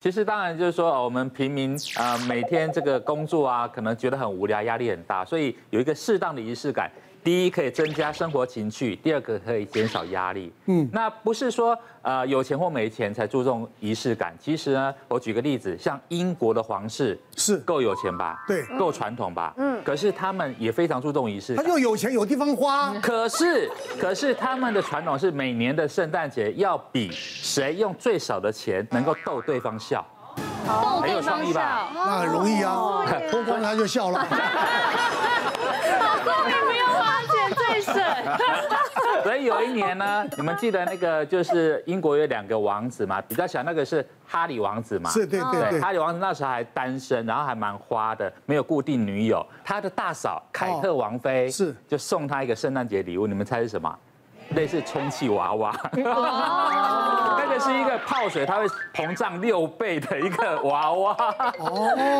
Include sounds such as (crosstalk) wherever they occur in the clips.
其实当然就是说，我们平民啊，每天这个工作啊，可能觉得很无聊，压力很大，所以有一个适当的仪式感。第一可以增加生活情趣，第二个可以减少压力。嗯，那不是说呃有钱或没钱才注重仪式感。其实呢，我举个例子，像英国的皇室是够有钱吧？对，够传统吧？嗯。可是他们也非常注重仪式感。他又有钱有地方花。可是可是他们的传统是每年的圣诞节要比谁用最少的钱能够逗对方笑。逗对方笑。那很容易啊，脱光他就笑了。(laughs) (laughs) (laughs) 所以有一年呢，你们记得那个就是英国有两个王子嘛，比较小那个是哈里王子嘛，是，对对对，哈里王子那时候还单身，然后还蛮花的，没有固定女友。他的大嫂凯特王妃是就送他一个圣诞节礼物，你们猜是什么？类似充气娃娃，那个是一个泡水，它会膨胀六倍的一个娃娃，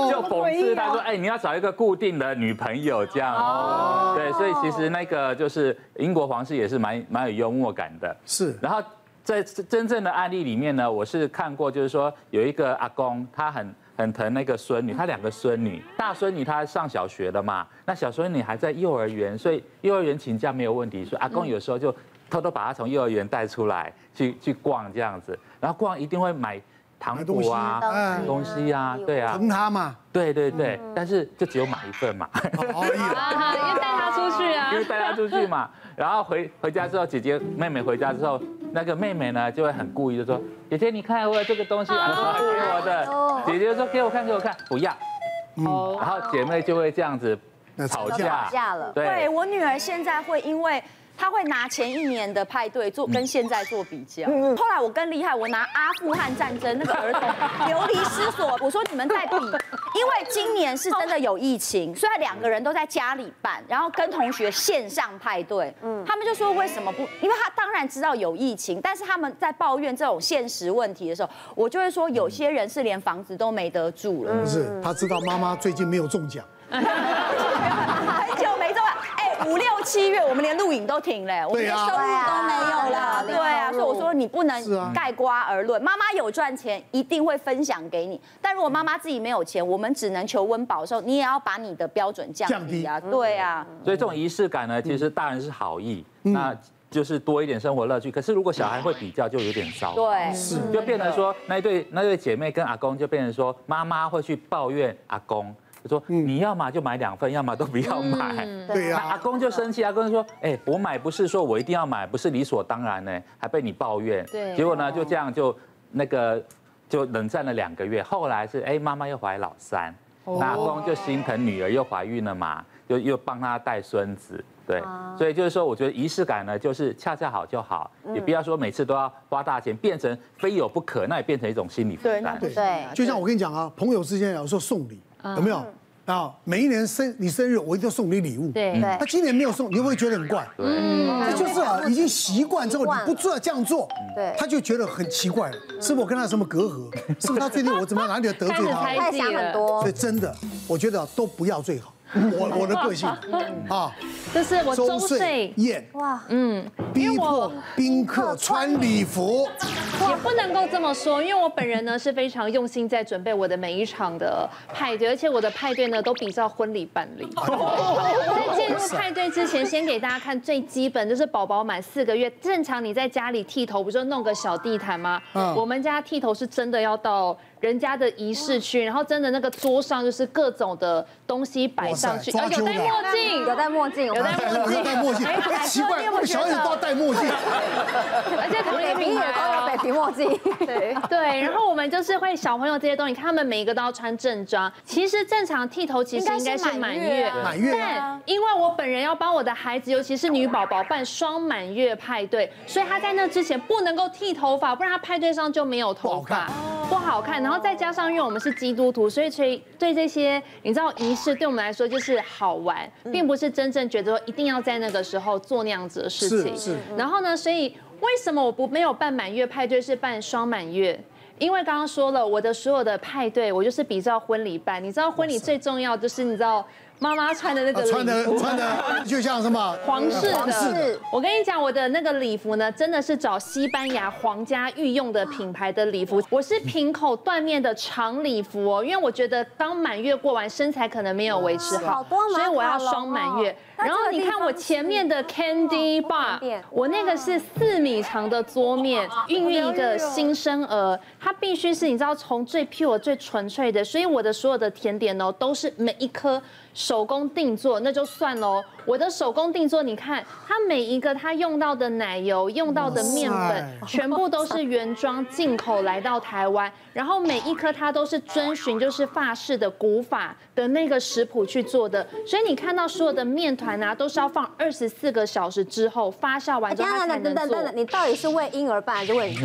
就讽刺他说：“哎，你要找一个固定的女朋友这样。”对，所以其实那个就是英国皇室也是蛮蛮有幽默感的。是。然后在真正的案例里面呢，我是看过，就是说有一个阿公，他很很疼那个孙女，他两个孙女，大孙女她上小学了嘛，那小孙女还在幼儿园，所以幼儿园请假没有问题，所以阿公有时候就。偷偷把他从幼儿园带出来去去逛这样子，然后逛一定会买糖果啊、东西啊，对啊，疼他嘛，对对对，但是就只有买一份嘛，因为带他出去啊，(laughs) 因为带他出去嘛，然后回回家之后，姐姐妹妹回家之后，那个妹妹呢就会很故意的说：“姐姐你看我有这个东西啊，给我的。”姐姐说：“给我看给我看，不要。”然后姐妹就会这样子吵架了。对，我女儿现在会因为。他会拿前一年的派对做跟现在做比较。后来我更厉害，我拿阿富汗战争那个儿童流离失所，我说你们在比，因为今年是真的有疫情，虽然两个人都在家里办，然后跟同学线上派对。嗯，他们就说为什么不？因为他当然知道有疫情，但是他们在抱怨这种现实问题的时候，我就会说有些人是连房子都没得住了。不是，他知道妈妈最近没有中奖。(laughs) 五六七月，我们连录影都停了，我们连收入都没有了。对啊，所以我说你不能盖瓜而论。妈妈有赚钱，一定会分享给你。但如果妈妈自己没有钱，我们只能求温饱的时候，你也要把你的标准降低啊。对啊。所以这种仪式感呢，其实大人是好意，那就是多一点生活乐趣。可是如果小孩会比较，就有点糟。对，是就变成说那一对那对姐妹跟阿公就变成说，妈妈会去抱怨阿公。他说：“你要么就买两份，要么都不要买。”对呀。阿公就生气，阿公就说：“哎，我买不是说我一定要买，不是理所当然呢，还被你抱怨。”对。结果呢，就这样就那个就冷战了两个月。后来是哎，妈妈又怀老三，阿公就心疼女儿又怀孕了嘛，又又帮她带孙子。对。所以就是说，我觉得仪式感呢，就是恰恰好就好，也不要说每次都要花大钱，变成非有不可，那也变成一种心理负担。对对。就像我跟你讲啊，朋友之间有时候送礼。有没有啊？每一年生你生日，我一定要送你礼物。对，他今年没有送，你会不会觉得很怪？嗯，这就是啊，已经习惯之后，你不做这样做，对，他就觉得很奇怪了。是不是我跟他有什么隔阂？是不是他最近我怎么哪里有得罪他？太想很多。所以真的，我觉得都不要最好。(laughs) 我我的个性 (laughs) 啊，就是我周岁宴哇，嗯，逼迫宾客穿礼服，也不能够这么说，因为我本人呢是非常用心在准备我的每一场的派对，而且我的派对呢都比照婚礼办理。(laughs) 在进入派对之前，先给大家看最基本，就是宝宝满四个月，正常你在家里剃头不就弄个小地毯吗？我们家剃头是真的要到。人家的仪式区，然后真的那个桌上就是各种的东西摆上去，啊，有戴墨镜，有戴墨镜，有戴墨镜，有戴墨镜，哎，奇怪，小孩子都要戴墨镜，而且同一个品牌都有北平墨镜，对。对，然后我们就是会小朋友这些东西，他们每一个都要穿正装。其实正常剃头其实应该是满月，满月，但因为我本人要帮我的孩子，尤其是女宝宝办双满月派对，所以他在那之前不能够剃头发，不然他派对上就没有头发，不好看。然后再加上，因为我们是基督徒，所以所以对这些你知道仪式，对我们来说就是好玩，并不是真正觉得说一定要在那个时候做那样子的事情。是是。然后呢，所以为什么我不没有办满月派对，是办双满月？因为刚刚说了，我的所有的派对，我就是比照婚礼办。你知道婚礼最重要就是你知道。妈妈穿的那个穿的穿的就像什么 (laughs) 皇室的。我跟你讲，我的那个礼服呢，真的是找西班牙皇家御用的品牌的礼服。我是平口缎面的长礼服哦，因为我觉得刚满月过完，身材可能没有维持好，所以我要双满月。然后你看我前面的 Candy Bar，我那个是四米长的桌面，孕育一个新生儿，它必须是你知道从最 pure 最纯粹的，所以我的所有的甜点哦，都是每一颗。手工定做那就算喽，我的手工定做，你看它每一个它用到的奶油、用到的面粉，全部都是原装进口来到台湾，然后每一颗它都是遵循就是法式的古法的那个食谱去做的，所以你看到所有的面团啊，都是要放二十四个小时之后发酵完之后才能做。等等等等，你到底是为婴儿办还是为？(laughs)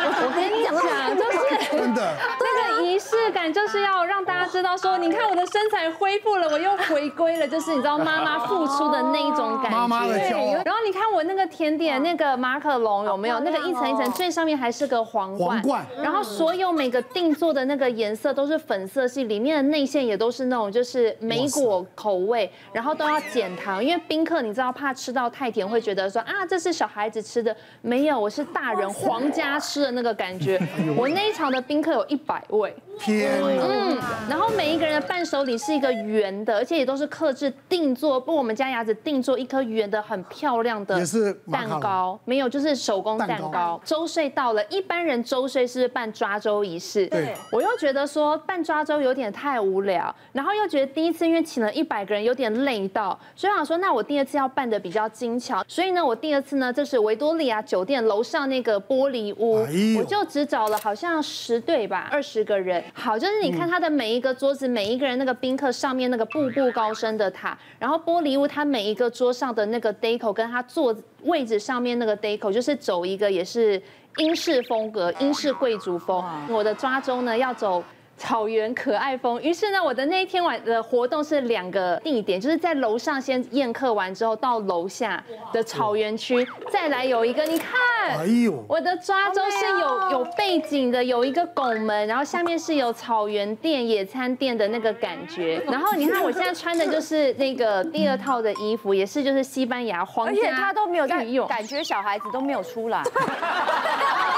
我跟你讲，就是真的那个仪式感，就是要让大家知道说，你看我的身材恢复了，我又回归了，就是你知道妈妈付出的那一种感觉。妈妈的骄傲。然后你看我那个甜点，那个马可龙有没有？那个一层一层，最上面还是个皇冠。皇冠。然后所有每个定做的那个颜色都是粉色系，里面的内馅也都是那种就是莓果口味，然后都要减糖，因为宾客你知道怕吃到太甜会觉得说啊，这是小孩子吃的，没有，我是大人皇家吃的那个感觉。(laughs) 我那一场的宾客有一百位。天，嗯，然后每一个人的伴手礼是一个圆的，而且也都是刻制定做，不，我们家牙子定做一颗圆的很漂亮的蛋糕，没有，就是手工蛋糕。周岁到了，一般人周岁是办抓周仪式，对，我又觉得说办抓周有点太无聊，然后又觉得第一次因为请了一百个人有点累到，所以我想说那我第二次要办的比较精巧，所以呢，我第二次呢，就是维多利亚酒店楼上那个玻璃屋，我就只找了好像十对吧，二十个人。好，就是你看他的每一个桌子，每一个人那个宾客上面那个步步高升的塔，然后玻璃屋他每一个桌上的那个 deco 跟他坐位置上面那个 deco，就是走一个也是英式风格，英式贵族风。我的抓周呢要走。草原可爱风，于是呢，我的那一天晚的活动是两个地点，就是在楼上先宴客完之后，到楼下的草原区，再来有一个，你看，哎呦，我的抓周是有有背景的，有一个拱门，然后下面是有草原店、野餐店的那个感觉，(laughs) 然后你看我现在穿的就是那个第二套的衣服，也是就是西班牙皇家，而且他都没有在用，感觉小孩子都没有出来。(laughs) (laughs)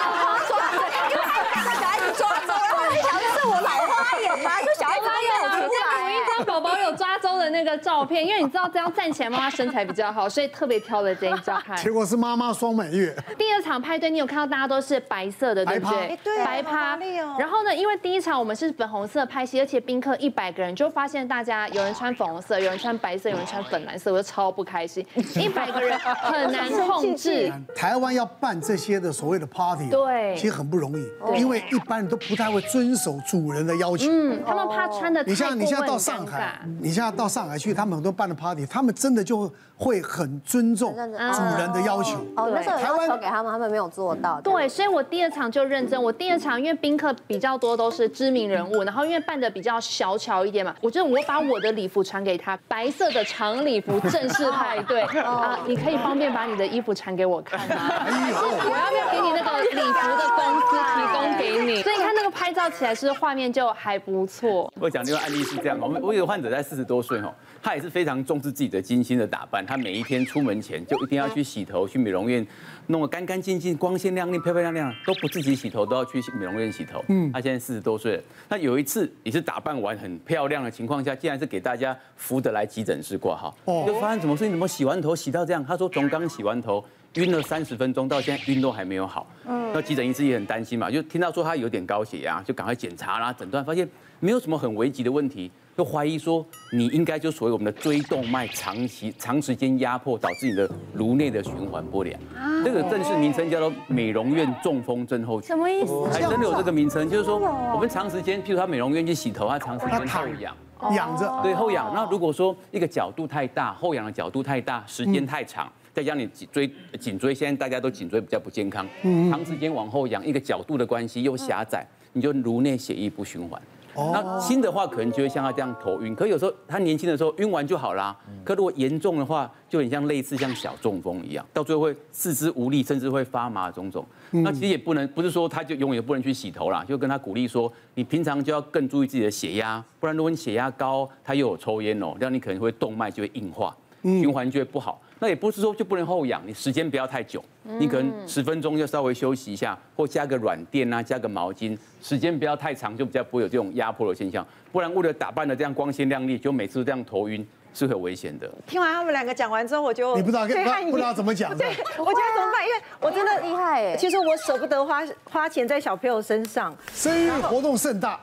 那个照片，因为你知道这样站起来妈妈身材比较好，所以特别挑了这一张拍。结果是妈妈双满月。第二场派对，你有看到大家都是白色的，对不对？对，白趴。然后呢，因为第一场我们是粉红色拍戏，而且宾客一百个人，就发现大家有人穿粉红色，有人穿白色，有人穿粉蓝色，我就超不开心。(laughs) 一百个人很难控制。台湾要办这些的所谓的 party，对，其实很不容易，因为一般人都不太会遵守主人的要求。嗯，他们怕穿的。你像你现在到上海，你现在到上海去，他们很多办的 party，他们真的就会很尊重主人的要求。哦，那时候有要求给他们，他们没有做到。对，所以我第二场就认真。我第二场因为宾客比较多，都是知名人物，然后因为办的比较小巧一点嘛，我觉得我把我的礼服传给他，白色的长礼服正式派对 (laughs) 啊，你可以方便把你的衣服传给我看吗？我要不要给你那个礼服的公司提供给你？所以你看照起来是画面就还不错。我讲这个案例是这样，我们我有个患者在四十多岁哈。他也是非常重视自己的精心的打扮，他每一天出门前就一定要去洗头，去美容院弄得干干净净、光鲜亮丽、漂漂亮亮，都不自己洗头，都要去美容院洗头。嗯，他现在四十多岁了，那有一次也是打扮完很漂亮的情况下，竟然是给大家扶着来急诊室挂号，就发现怎么说，你怎么洗完头洗到这样？他说从刚洗完头晕了三十分钟到现在晕都还没有好。嗯，那急诊医师也很担心嘛，就听到说他有点高血压，就赶快检查啦，诊断发现没有什么很危急的问题。就怀疑说，你应该就所谓我们的椎动脉长期长时间压迫，导致你的颅内的循环不良。啊这个正式名称叫做美容院中风症候群。什么意思？还真的有这个名称，就是说我们长时间，譬如他美容院去洗头，他长时间后仰，仰着，对后仰。那如果说一个角度太大，后仰的角度太大，时间太长，再加上你脊椎颈椎，现在大家都颈椎比较不健康，长时间往后仰，一个角度的关系又狭窄，你就颅内血液不循环。那轻的话可能就会像他这样头晕，可有时候他年轻的时候晕完就好啦。可如果严重的话，就很像类似像小中风一样，到最后会四肢无力，甚至会发麻种种。那其实也不能，不是说他就永远不能去洗头啦，就跟他鼓励说，你平常就要更注意自己的血压，不然如果你血压高，他又有抽烟哦，这样你可能会动脉就会硬化，循环就会不好。那也不是说就不能后仰，你时间不要太久，你可能十分钟就稍微休息一下，或加个软垫啊，加个毛巾，时间不要太长，就比较不会有这种压迫的现象。不然为了打扮的这样光鲜亮丽，就每次都这样头晕，是很危险的。听完他们两个讲完之后，我就你不知道不知道怎么讲，对，(laughs) 我觉得怎么办？因为我真的厉害哎。其实我舍不得花花钱在小朋友身上。生日活动盛大，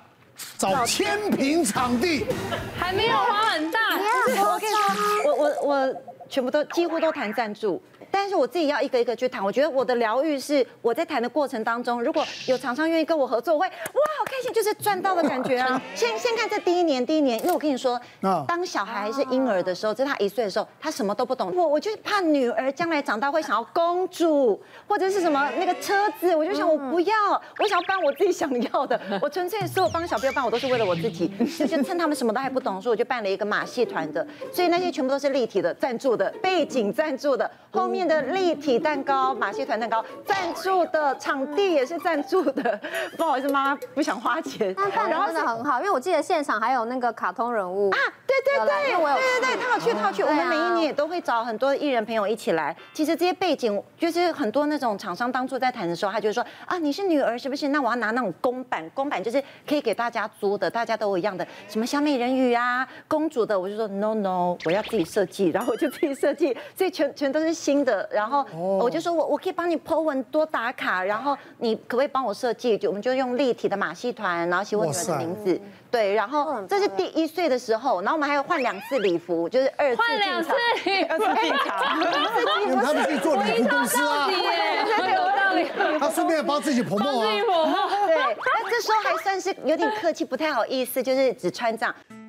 找千平场地，还没有花很大。我跟你说，我。全部都几乎都谈赞助，但是我自己要一个一个去谈。我觉得我的疗愈是我在谈的过程当中，如果有厂商愿意跟我合作，我会哇好开心，就是赚到的感觉啊。(laughs) 先先看这第一年，第一年，因为我跟你说，当小孩还是婴儿的时候，在他一岁的时候，他什么都不懂。我我就怕女儿将来长大会想要公主或者是什么那个车子，我就想我不要，我想要办我自己想要的。(laughs) 我纯粹所有帮小朋友办，我都是为了我自己，就趁他们什么都还不懂，所以我就办了一个马戏团的，所以那些全部都是立体的赞助。的背景赞助的，后面的立体蛋糕、马戏团蛋糕赞助的，场地也是赞助的。不好意思，妈妈不想花钱。然后真的很好，因为我记得现场还有那个卡通人物啊，对对对，对对对，他有去，他要去。我们每一年也都会找很多艺人朋友一起来。其实这些背景就是很多那种厂商当初在谈的时候，他就说啊，你是女儿是不是？那我要拿那种公版，公版就是可以给大家租的，大家都一样的，什么小美人鱼啊、公主的，我就说 no no，我要自己设计，然后我就自己。设计，所以全全都是新的。然后我就说我我可以帮你 po 文多打卡，然后你可不可以帮我设计？就我们就用立体的马戏团，然后写我女儿的名字。对，然后这是第一岁的时候，然后我们还有换两次礼服，就是二次进场，二次进场。因为他们去做礼服公司啊，有道理。他顺便帮自己 promo 啊。对，那这时候还算是有点客气，不太好意思，就是只穿这样。